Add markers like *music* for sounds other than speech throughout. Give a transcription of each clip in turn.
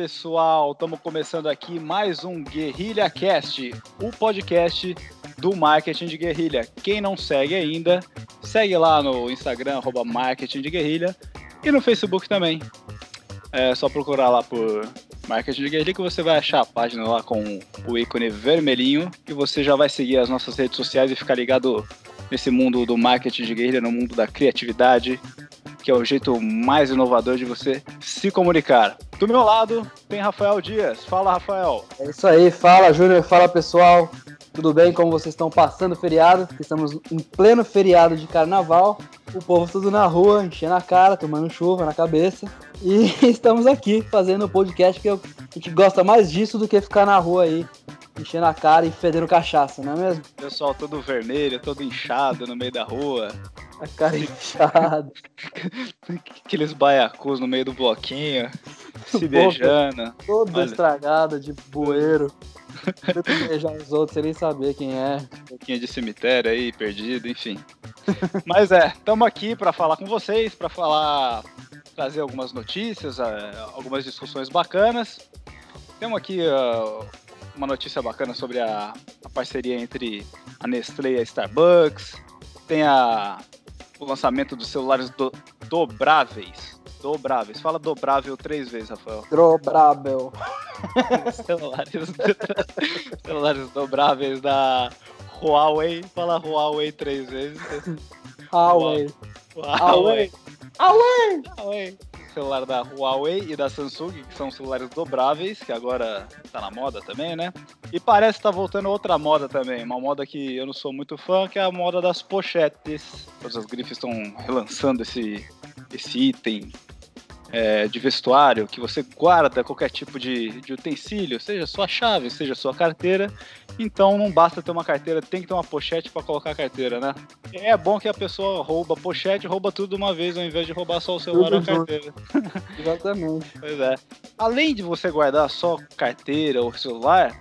Pessoal, estamos começando aqui mais um Guerrilha Cast, o podcast do marketing de guerrilha. Quem não segue ainda, segue lá no Instagram, arroba marketing de guerrilha, e no Facebook também. É só procurar lá por marketing de guerrilha que você vai achar a página lá com o ícone vermelhinho e você já vai seguir as nossas redes sociais e ficar ligado nesse mundo do marketing de guerrilha, no mundo da criatividade, que é o jeito mais inovador de você se comunicar. Do meu lado tem Rafael Dias. Fala, Rafael. É isso aí, fala Júnior, fala pessoal. Tudo bem? Como vocês estão passando o feriado? Estamos em pleno feriado de carnaval. O povo tudo na rua, enchendo a cara, tomando chuva na cabeça. E *laughs* estamos aqui fazendo o podcast que a gente gosta mais disso do que ficar na rua aí, enchendo a cara e fedendo cachaça, não é mesmo? Pessoal todo vermelho, todo inchado no meio da rua. A cara *laughs* inchada. *laughs* Aqueles baiacus no meio do bloquinho, *laughs* se beijando. Toda Olha. estragada de bueiro. Tenta beijar os outros sem nem saber quem é. Um pouquinho de cemitério aí, perdido, enfim. Mas é, estamos aqui para falar com vocês, para falar, trazer algumas notícias, eh, algumas discussões bacanas. Temos aqui ah, uma notícia bacana sobre a, a parceria entre a Nestlé e a Starbucks. Tem a, o lançamento dos celulares do- dobráveis. Dobráveis. Fala dobrável três vezes, Rafael. Drobrável. *laughs* celulares, *laughs* celulares dobráveis da Huawei. Fala Huawei três vezes. Huawei. Huawei. Huawei. Huawei. Celular da Huawei e da Samsung, que são celulares dobráveis, que agora tá na moda também, né? E parece que tá voltando outra moda também, uma moda que eu não sou muito fã, que é a moda das pochetes. Todas as grifes estão relançando esse, esse item é, de vestuário que você guarda qualquer tipo de, de utensílio, seja sua chave, seja sua carteira. Então não basta ter uma carteira, tem que ter uma pochete para colocar a carteira, né? É bom que a pessoa rouba a pochete, rouba tudo de uma vez, ao invés de roubar só o celular ou a carteira. *laughs* Exatamente. Pois é. Além de você guardar só carteira ou celular,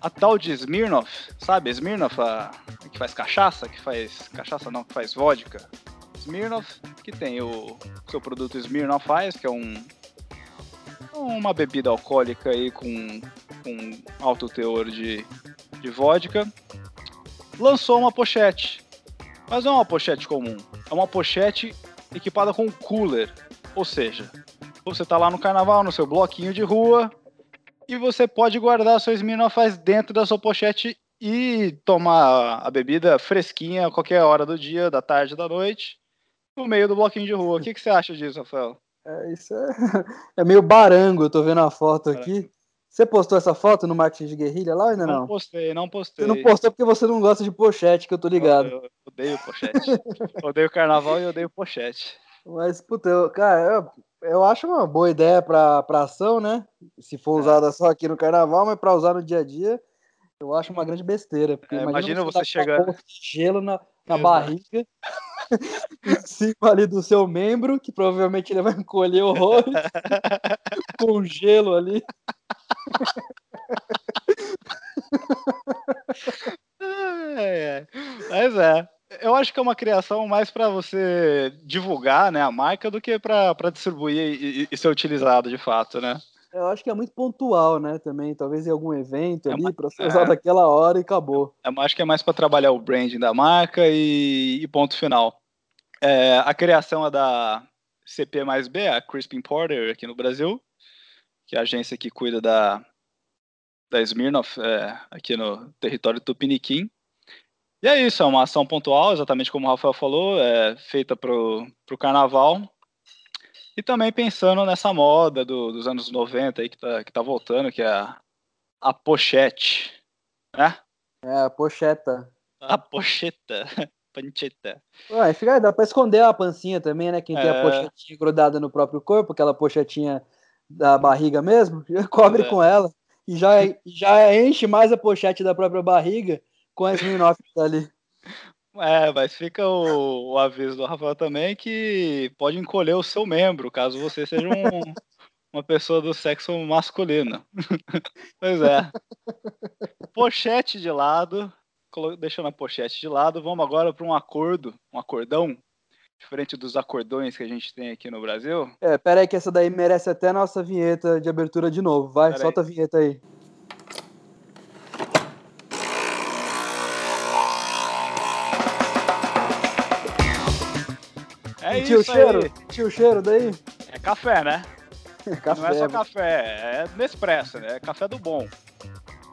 a tal de Smirnoff, sabe? Smirnoff, a, que faz cachaça, que faz. Cachaça não, que faz vodka. Smirnoff, que tem o seu produto Smirnoff Ice, que é um. Uma bebida alcoólica aí com, com alto teor de, de vodka. Lançou uma pochete. Mas não é uma pochete comum. É uma pochete equipada com cooler. Ou seja, você tá lá no carnaval, no seu bloquinho de rua, e você pode guardar seu Smirnoff dentro da sua pochete e tomar a bebida fresquinha a qualquer hora do dia, da tarde, da noite, no meio do bloquinho de rua. O que, que você acha disso, Rafael? É, isso é, *laughs* é meio barango, eu tô vendo a foto aqui. Você postou essa foto no marketing de guerrilha lá ou ainda não? postei, não postei. Você não postou porque você não gosta de pochete, que eu tô ligado. Eu, eu odeio pochete. odeio carnaval e odeio pochete. Mas, puta, eu, cara, eu, eu acho uma boa ideia pra, pra ação, né? Se for É. usada só aqui no carnaval, mas pra usar no dia a dia, eu acho uma grande besteira. É, imagina você dar com uma chegar- gelo na, na barriga, em cima ali do seu membro, que provavelmente ele vai encolher horrores, *laughs* com gelo ali. É, é. Mas é. Eu acho que é uma criação mais para você divulgar né, a marca do que para distribuir e, e- ser utilizado de fato, né? Eu acho que é muito pontual, né? Também, talvez em algum evento É ali, uma- pra ser é. usado aquela hora e acabou. Eu acho que é mais para trabalhar o branding da marca e, e ponto final. É, a criação é da CP mais B, a Crispin Porter aqui no Brasil, que é a agência que cuida da, da Smirnoff é, aqui no território tupiniquim. E é isso, é uma ação pontual, exatamente como o Rafael falou, é feita pro, pro carnaval. E também pensando nessa moda do- dos anos 90 aí que tá, que tá voltando, que é a, a pochete, né? É, a pocheta. A pocheta. Pancheta. Ué, fica, dá pra esconder a pancinha também, né? Quem tem a É. pochetinha grudada no próprio corpo, aquela pochetinha da barriga mesmo, *laughs* cobre É. com ela e já, já enche mais a pochete da própria barriga com a que tá ali. É, mas fica o, o aviso do Rafael também que pode encolher o seu membro, caso você seja um, *laughs* uma pessoa do sexo masculino. *laughs* pois é. Pochete de lado, deixando a pochete de lado, vamos agora para um acordo, um acordão Diferente dos acordões que a gente tem aqui no Brasil. É, pera aí que essa daí merece até a nossa vinheta de abertura de novo. Vai, pera solta aí. a vinheta aí. É Sentiu isso o cheiro? Aí. Sentiu o cheiro daí? É café, né? *laughs* café, Não é só café, é Nespresso, né? É café do bom.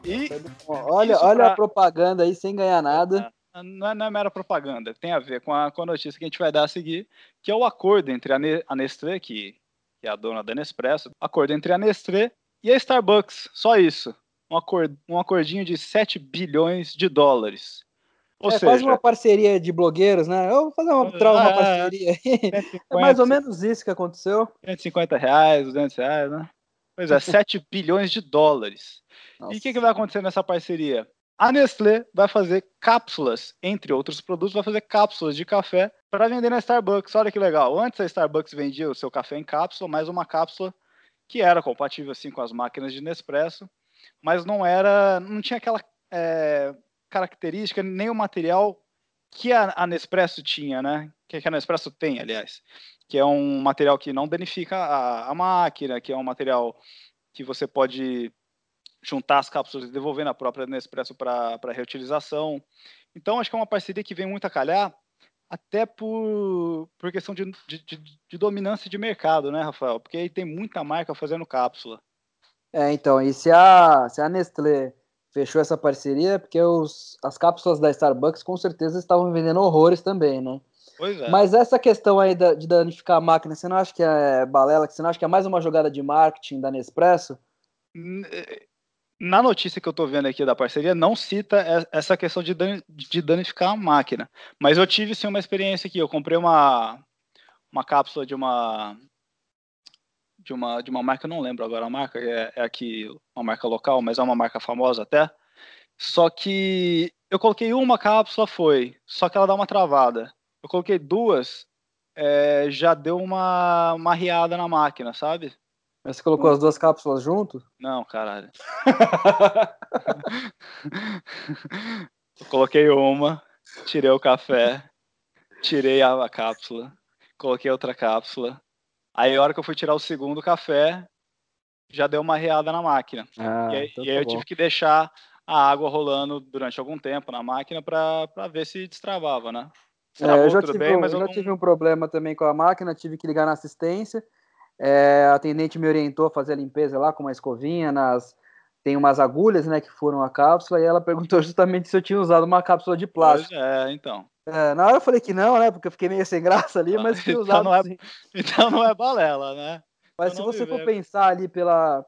E olha, olha pra... a propaganda aí sem ganhar nada. É, não é, não é, mera propaganda, tem a ver com a, com a notícia que a gente vai dar a seguir, que é o acordo entre a, a Nestlé, que, que é a dona da Nespresso, acordo entre a Nestlé e a Starbucks, só isso. Um, acord, um acordinho de 7 bilhões de dólares. Ou é seja, quase uma parceria de blogueiros, né? Eu vou fazer uma, ah, uma parceria aí. 150, *laughs* é mais ou menos isso que aconteceu. 150 reais, 200 reais, né? Pois é, *laughs* 7 bilhões de dólares. Nossa. E o que, que vai acontecer nessa parceria? A Nestlé vai fazer cápsulas, entre outros produtos, vai fazer cápsulas de café para vender na Starbucks. Olha que legal. Antes a Starbucks vendia o seu café em cápsula, mais uma cápsula que era compatível assim com as máquinas de Nespresso, mas não era, não tinha aquela é, característica nem o material que a, a Nespresso tinha, né? Que, a Nespresso tem, aliás, que é um material que não danifica a, a máquina, que é um material que você pode juntar as cápsulas e devolver na própria Nespresso para reutilização. Então, acho que é uma parceria que vem muito a calhar, até por, por questão de, de, de, dominância de mercado, né, Rafael? Porque aí tem muita marca fazendo cápsula. É, então, e se a, se a Nestlé fechou essa parceria, porque os, as cápsulas da Starbucks com certeza estavam vendendo horrores também, né? É. Mas essa questão aí de danificar a máquina, você não acha que é balela? Você não acha que é mais uma jogada de marketing da Nespresso? na notícia que eu estou vendo aqui da parceria, não cita essa questão de, de danificar a máquina. Mas eu tive sim uma experiência aqui. Eu comprei uma, uma cápsula de uma de uma de uma marca, não lembro agora a marca, é, é aqui uma marca local, mas é uma marca famosa até. Só que eu coloquei uma cápsula, foi, só que ela dá uma travada. Eu coloquei duas, é, já deu uma, uma riada na máquina, sabe? Mas você colocou as duas cápsulas junto? Não, caralho. *laughs* eu coloquei uma, tirei o café, tirei a, cápsula, coloquei outra cápsula. Aí a hora que eu fui tirar o segundo café, já deu uma reada na máquina. Ah, e aí, então tá e aí eu tive que deixar a água rolando durante algum tempo na máquina para ver se destravava, né? É, eu já, tive, bem, um, já não... tive um problema também com a máquina, tive que ligar na assistência. É, a atendente me orientou a fazer a limpeza lá com uma escovinha, nas tem umas agulhas, né, que foram a cápsula, e ela *laughs* perguntou justamente se eu tinha usado uma cápsula de plástico. É, então. É, na hora eu falei que não, né, porque eu fiquei meio sem graça ali, mas tinha então usado não é, *laughs* Então não é balela, né? Mas então se você for pensar ali pela,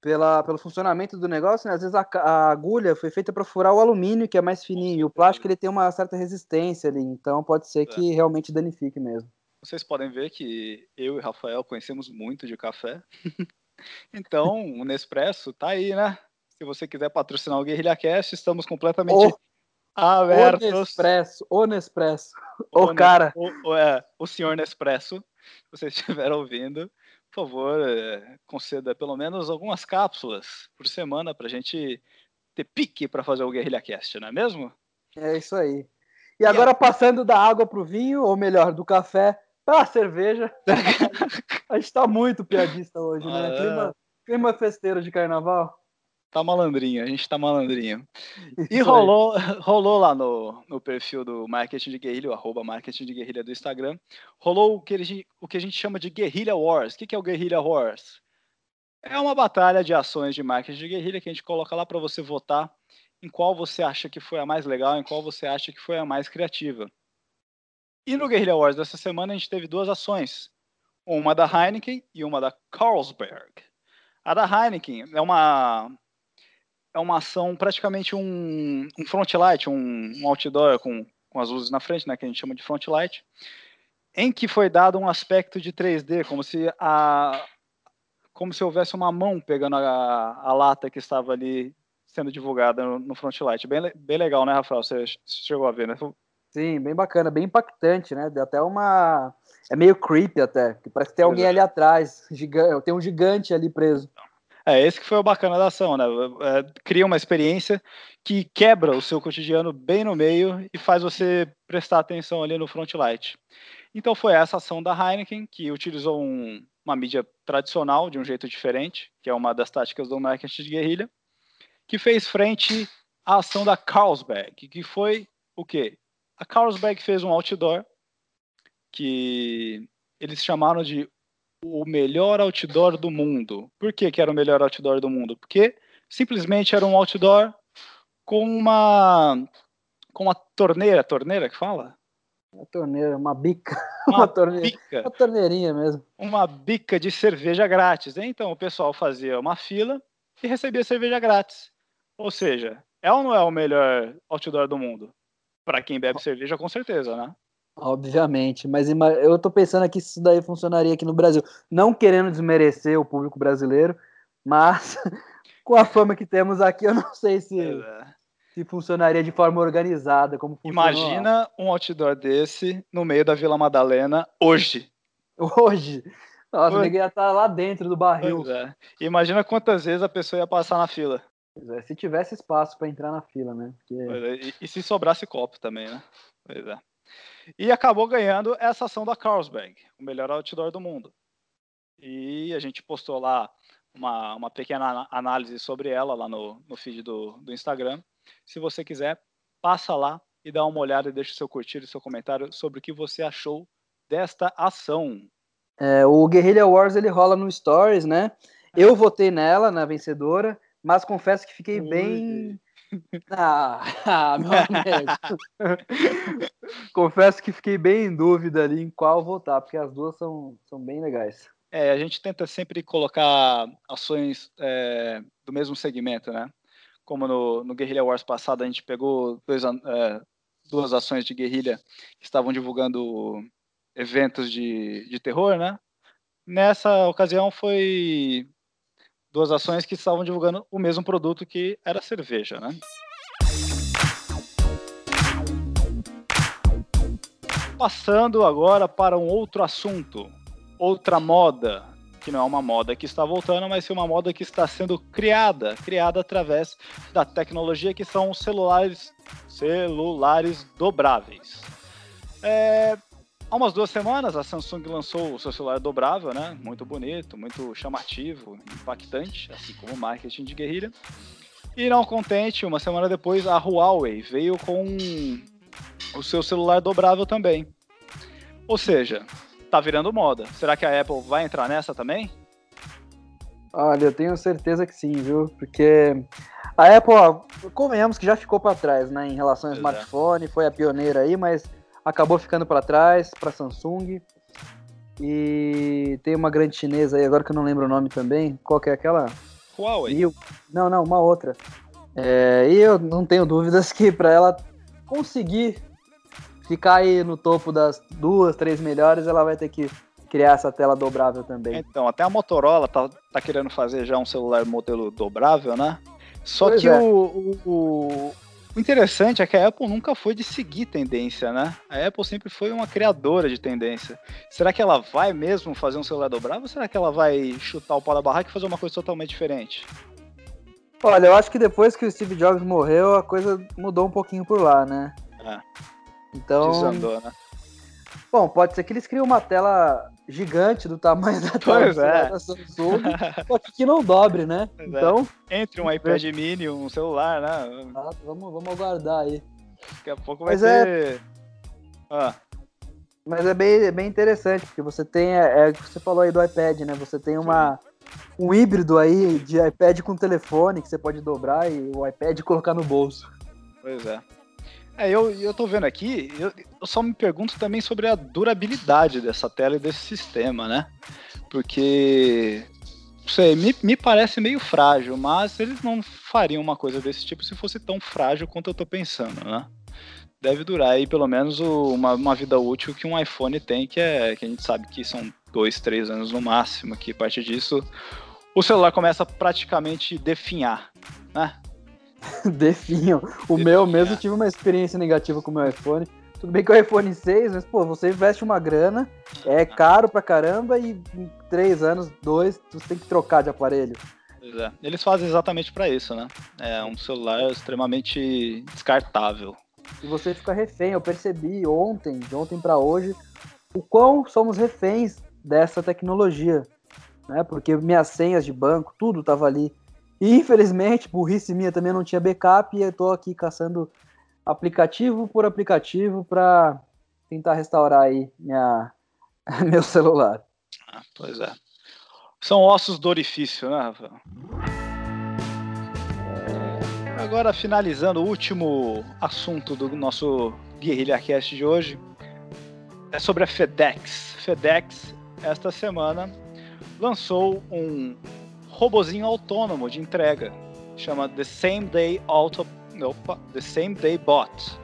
pela, pelo funcionamento do negócio, né, às vezes a, a agulha foi feita para furar o alumínio, que é mais fininho, e o plástico ele tem uma certa resistência ali, então pode ser que é. realmente danifique mesmo. Vocês podem ver que eu e Rafael conhecemos muito de café. *laughs* então, o Nespresso tá aí, né? Se você quiser patrocinar o Guerrilha Cast, estamos completamente o, abertos. O Nespresso, o Nespresso, o, o cara. O, é, o senhor Nespresso, se vocês *laughs* estiver ouvindo, por favor, é, conceda pelo menos algumas cápsulas por semana para a gente ter pique para fazer o Guerrilha Cast, não é mesmo? É isso aí. E agora, passando da água para o vinho, ou melhor, do café ah, cerveja. *laughs* a gente tá muito piadista hoje, né? Ah, clima, clima festeiro de carnaval. Tá malandrinho, a gente tá malandrinho. E rolou, *laughs* rolou lá no, no perfil do Marketing de Guerrilha, o arroba Marketing de Guerrilha do Instagram, rolou o que, ele, o que a gente chama de Guerrilha Wars. O que, que é o Guerrilha Wars? É uma batalha de ações de marketing de guerrilha que a gente coloca lá para você votar em qual você acha que foi a mais legal, em qual você acha que foi a mais criativa. E no Guerrilla Wars dessa semana a gente teve duas ações. Uma da Heineken e uma da Carlsberg. A da Heineken é uma é uma ação praticamente um, um front light, um, um outdoor com, com as luzes na frente, né, que a gente chama de front light, em que foi dado um aspecto de 3D, como se a como se houvesse uma mão pegando a, a lata que estava ali sendo divulgada no, no front light. Bem, bem legal, né, Rafael? Você chegou a ver, né? Sim, bem bacana, bem impactante, né? Deu até uma. É meio creepy até, que parece que tem alguém ali atrás, gigante, tem um gigante ali preso. É, esse que foi o bacana da ação, né? É, cria uma experiência que quebra o seu cotidiano bem no meio e faz você prestar atenção ali no front light. Então foi essa ação da Heineken, que utilizou um, uma mídia tradicional de um jeito diferente, que é uma das táticas do marketing de guerrilha, que fez frente à ação da Carlsberg, que foi o quê? A Carlsberg fez um outdoor que eles chamaram de o melhor outdoor do mundo. Por que, que era o melhor outdoor do mundo? Porque simplesmente era um outdoor com uma com uma torneira, torneira que fala? Uma torneira, uma bica. *laughs* Uma, uma torneira. Bica. Uma torneirinha mesmo. Uma bica de cerveja grátis. Então o pessoal fazia uma fila e recebia cerveja grátis. Ou seja, é ou não é o melhor outdoor do mundo? Para quem bebe cerveja, com certeza, né? Obviamente, mas eu tô pensando aqui se isso daí funcionaria aqui no Brasil. Não querendo desmerecer o público brasileiro, mas *laughs* com a fama que temos aqui, eu não sei se, é se funcionaria de forma organizada, como Imagina lá. um outdoor desse no meio da Vila Madalena hoje. *laughs* Hoje? Nossa, hoje. ia estar lá dentro do barril. É. Imagina quantas vezes a pessoa ia passar na fila. É, se tivesse espaço para entrar na fila, né? Porque... É, e, e, se sobrasse copo também, né? Pois é. E acabou ganhando essa ação da Carlsberg, o melhor outdoor do mundo. E a gente postou lá uma, uma pequena análise sobre ela lá no, no feed do, do Instagram. Se você quiser, passa lá e dá uma olhada e deixa o seu curtir e seu comentário sobre o que você achou desta ação. É, o Guerrilla Wars ele rola no Stories, né? Eu votei nela, na vencedora, mas confesso que fiquei bem. Ah, ah, *laughs* meu amigo. confesso que fiquei bem em dúvida ali em qual votar, porque as duas são, são bem legais. É, a gente tenta sempre colocar ações é, do mesmo segmento, né? como no, no Guerrilla Wars passado a gente pegou dois, é, duas ações de guerrilha que estavam divulgando eventos de, de terror, né? Nessa ocasião foi duas ações que estavam divulgando o mesmo produto que era cerveja, né? Passando agora para um outro assunto, outra moda, que não é uma moda que está voltando, mas sim uma moda que está sendo criada, criada através da tecnologia que são os celulares, celulares dobráveis. É, há umas duas semanas a Samsung lançou o seu celular dobrável, né? Muito bonito, muito chamativo, impactante, assim como o marketing de guerrilha. E não contente, uma semana depois a Huawei veio com o seu celular dobrável também. Ou seja, tá virando moda. Será que a Apple vai entrar nessa também? Olha, eu tenho certeza que sim, viu? Porque a Apple, ó, convenhamos que já ficou para trás, né, em relação ao pois é. smartphone, é. foi a pioneira aí, mas acabou ficando para trás para Samsung. E tem uma grande chinesa aí, agora que eu não lembro o nome também. Qual que é aquela? Huawei. Não, não, uma outra. É, e eu não tenho dúvidas que para ela conseguir ficar aí no topo das duas, três melhores, ela vai ter que criar essa tela dobrável também. Então, até a Motorola tá, tá querendo fazer já um celular modelo dobrável, né? Só pois que é. o, o, o, interessante é que a Apple nunca foi de seguir tendência, né? A Apple sempre foi uma criadora de tendência. Será que ela vai mesmo fazer um celular dobrável ou será que ela vai chutar o pau da barraca e fazer uma coisa totalmente diferente? Olha, eu acho que depois que o Steve Jobs morreu, a coisa mudou um pouquinho por lá, né? É. Então. Desandou, né? Bom, pode ser que eles criem uma tela gigante do tamanho *laughs* da pois tela é. da Samsung, só que não dobre, né? Pois é. então. É. Entre um iPad mini, um celular, né? Ah, vamos, vamos aguardar aí. Daqui a pouco vai Mas é ter. É... Ah. Mas é bem, é bem interessante, porque você tem. É, é que você falou aí do iPad, né? Você tem uma. Um híbrido aí de iPad com telefone que você pode dobrar e o iPad colocar no bolso. Pois é. É, eu, eu tô vendo aqui, eu, eu só me pergunto também sobre a durabilidade dessa tela e desse sistema, né? Porque sei, me, me parece meio frágil, mas eles não fariam uma coisa desse tipo se fosse tão frágil quanto eu tô pensando, né? Deve durar aí pelo menos o, uma, uma vida útil que um iPhone tem, que é que a gente sabe que são dois, três anos no máximo, que a partir disso o celular começa a praticamente definhar, né? *laughs* Definham. O meu mesmo tive uma experiência negativa com o meu iPhone. Tudo bem que é o iPhone 6, mas, pô, você investe uma grana, é caro pra caramba e em três anos, dois, você tem que trocar de aparelho. Pois é. Eles fazem exatamente para isso, né? É um celular extremamente descartável. E você fica refém. Eu percebi ontem, de ontem para hoje, o quão somos reféns dessa tecnologia, né? Porque minhas senhas de banco, tudo tava ali. E infelizmente, burrice minha também não tinha backup e eu tô aqui caçando aplicativo por aplicativo para tentar restaurar aí minha, *laughs* meu celular. Ah, pois é. São ossos do orifício, né, Rafael? É... Agora, finalizando o último assunto do nosso Guerrilha Cast de hoje, é sobre a FedEx. FedEx, esta semana, lançou um robozinho autônomo de entrega, chama The Same Day Auto, opa, The Same Day Bot,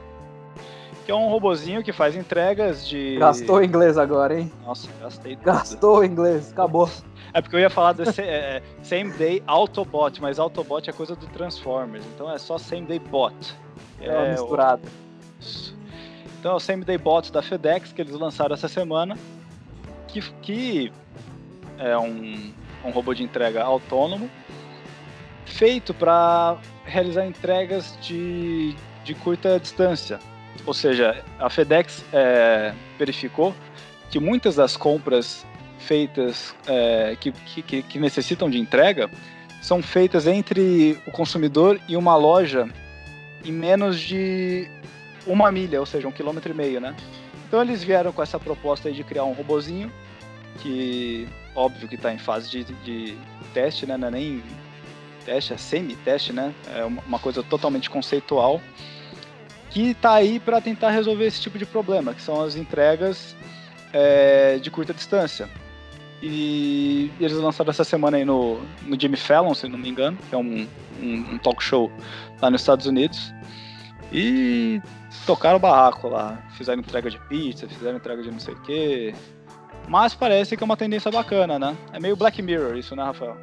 que é um robozinho que faz entregas de. Gastou inglês agora, hein? Nossa, gastei. Tudo. Gastou inglês, acabou. É porque eu ia falar do é, é, Same Day Autobot, mas Autobot é coisa do Transformers, então é só Same Day Bot. É, é misturado. Então é o Same Day Bot da FedEx que eles lançaram essa semana, que, que é um, um robô de entrega autônomo, feito para realizar entregas de, de curta distância. Ou seja, a FedEx é, verificou que muitas das compras feitas é, que, que, que necessitam de entrega são feitas entre o consumidor e uma loja em menos de uma milha, ou seja, um quilômetro e meio, né? Então eles vieram com essa proposta de criar um robozinho que, óbvio que está em fase de, de teste, né? Não é nem teste, é semi-teste, né? É uma coisa totalmente conceitual que está aí para tentar resolver esse tipo de problema, que são as entregas é, de curta distância. E eles lançaram essa semana aí no, no Jimmy Fallon, se não me engano, que é um, um, um talk show lá nos Estados Unidos. E tocaram o barraco lá. Fizeram entrega de pizza, fizeram entrega de não sei o quê. Mas parece que é uma tendência bacana, né? É meio Black Mirror isso, né, Rafael?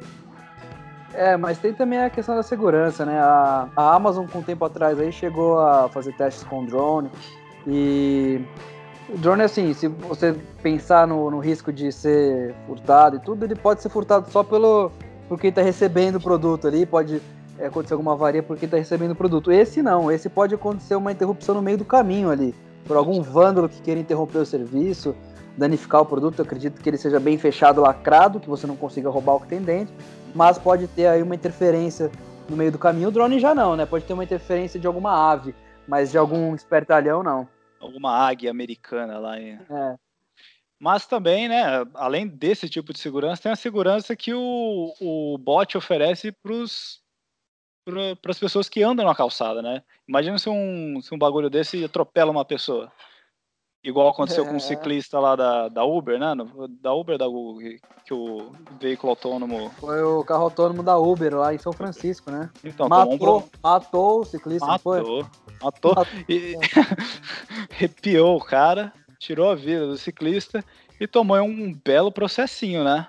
É, mas tem também a questão da segurança, né? A, a Amazon, com um tempo atrás, aí chegou a fazer testes com drone. E o drone, assim, se você pensar no, no risco de ser furtado e tudo, ele pode ser furtado só pelo por quem está recebendo o produto ali, pode é, acontecer alguma avaria por quem está recebendo o produto. Esse não, esse pode acontecer uma interrupção no meio do caminho ali, por algum vândalo que queira interromper o serviço, danificar o produto. Eu acredito que ele seja bem fechado, lacrado, que você não consiga roubar o que tem dentro mas pode ter aí uma interferência no meio do caminho. O drone já não, né? Pode ter uma interferência de alguma ave, mas de algum espertalhão não. Alguma águia americana lá em. É. Mas também, né, além desse tipo de segurança, tem a segurança que o, o bot oferece para as pessoas que andam na calçada, né? Imagina se um, se um bagulho desse atropela uma pessoa. Igual aconteceu é. com o um *laughs* ciclista lá da, da Uber, né? Da Uber da Google, que, o veículo autônomo. Foi o carro autônomo da Uber lá em São Francisco, né? Então, matou, um... matou o ciclista, matou, foi? Matou. Matou. E *laughs* arrepiou o cara, tirou a vida do ciclista e tomou um belo processinho, né?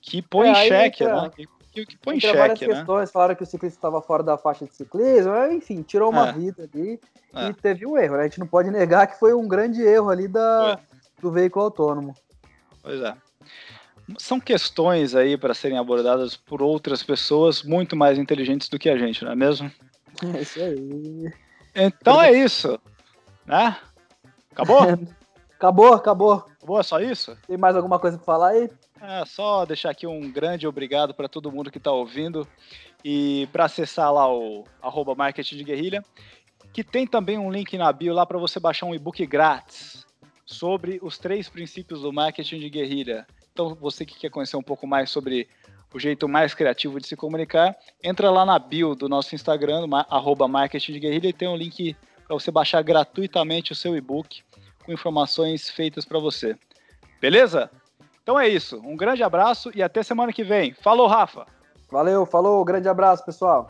Que põe é, em xeque, né? Que que, que põe em xeque, várias né? questões, falaram que o ciclista estava fora da faixa de ciclismo, enfim, tirou uma é. vida ali é. e teve um erro, né? A gente não pode negar que foi um grande erro ali da, do veículo autônomo. Pois é. São questões aí para serem abordadas por outras pessoas muito mais inteligentes do que a gente, não é mesmo? *laughs* É isso aí. Então é isso, né? Acabou? *laughs* acabou, acabou. Acabou, é só isso? Tem mais alguma coisa para falar aí? É, só deixar aqui um grande obrigado para todo mundo que está ouvindo e para acessar lá o arroba marketing de guerrilha, que tem também um link na bio lá para você baixar um e-book grátis sobre os três princípios do marketing de guerrilha. Então, você que quer conhecer um pouco mais sobre o jeito mais criativo de se comunicar, entra lá na bio do nosso Instagram, arroba marketing de guerrilha, e tem um link para você baixar gratuitamente o seu e-book com informações feitas para você. Beleza? Então é isso. Um grande abraço e até semana que vem. Falou, Rafa. Valeu, falou, grande abraço, pessoal.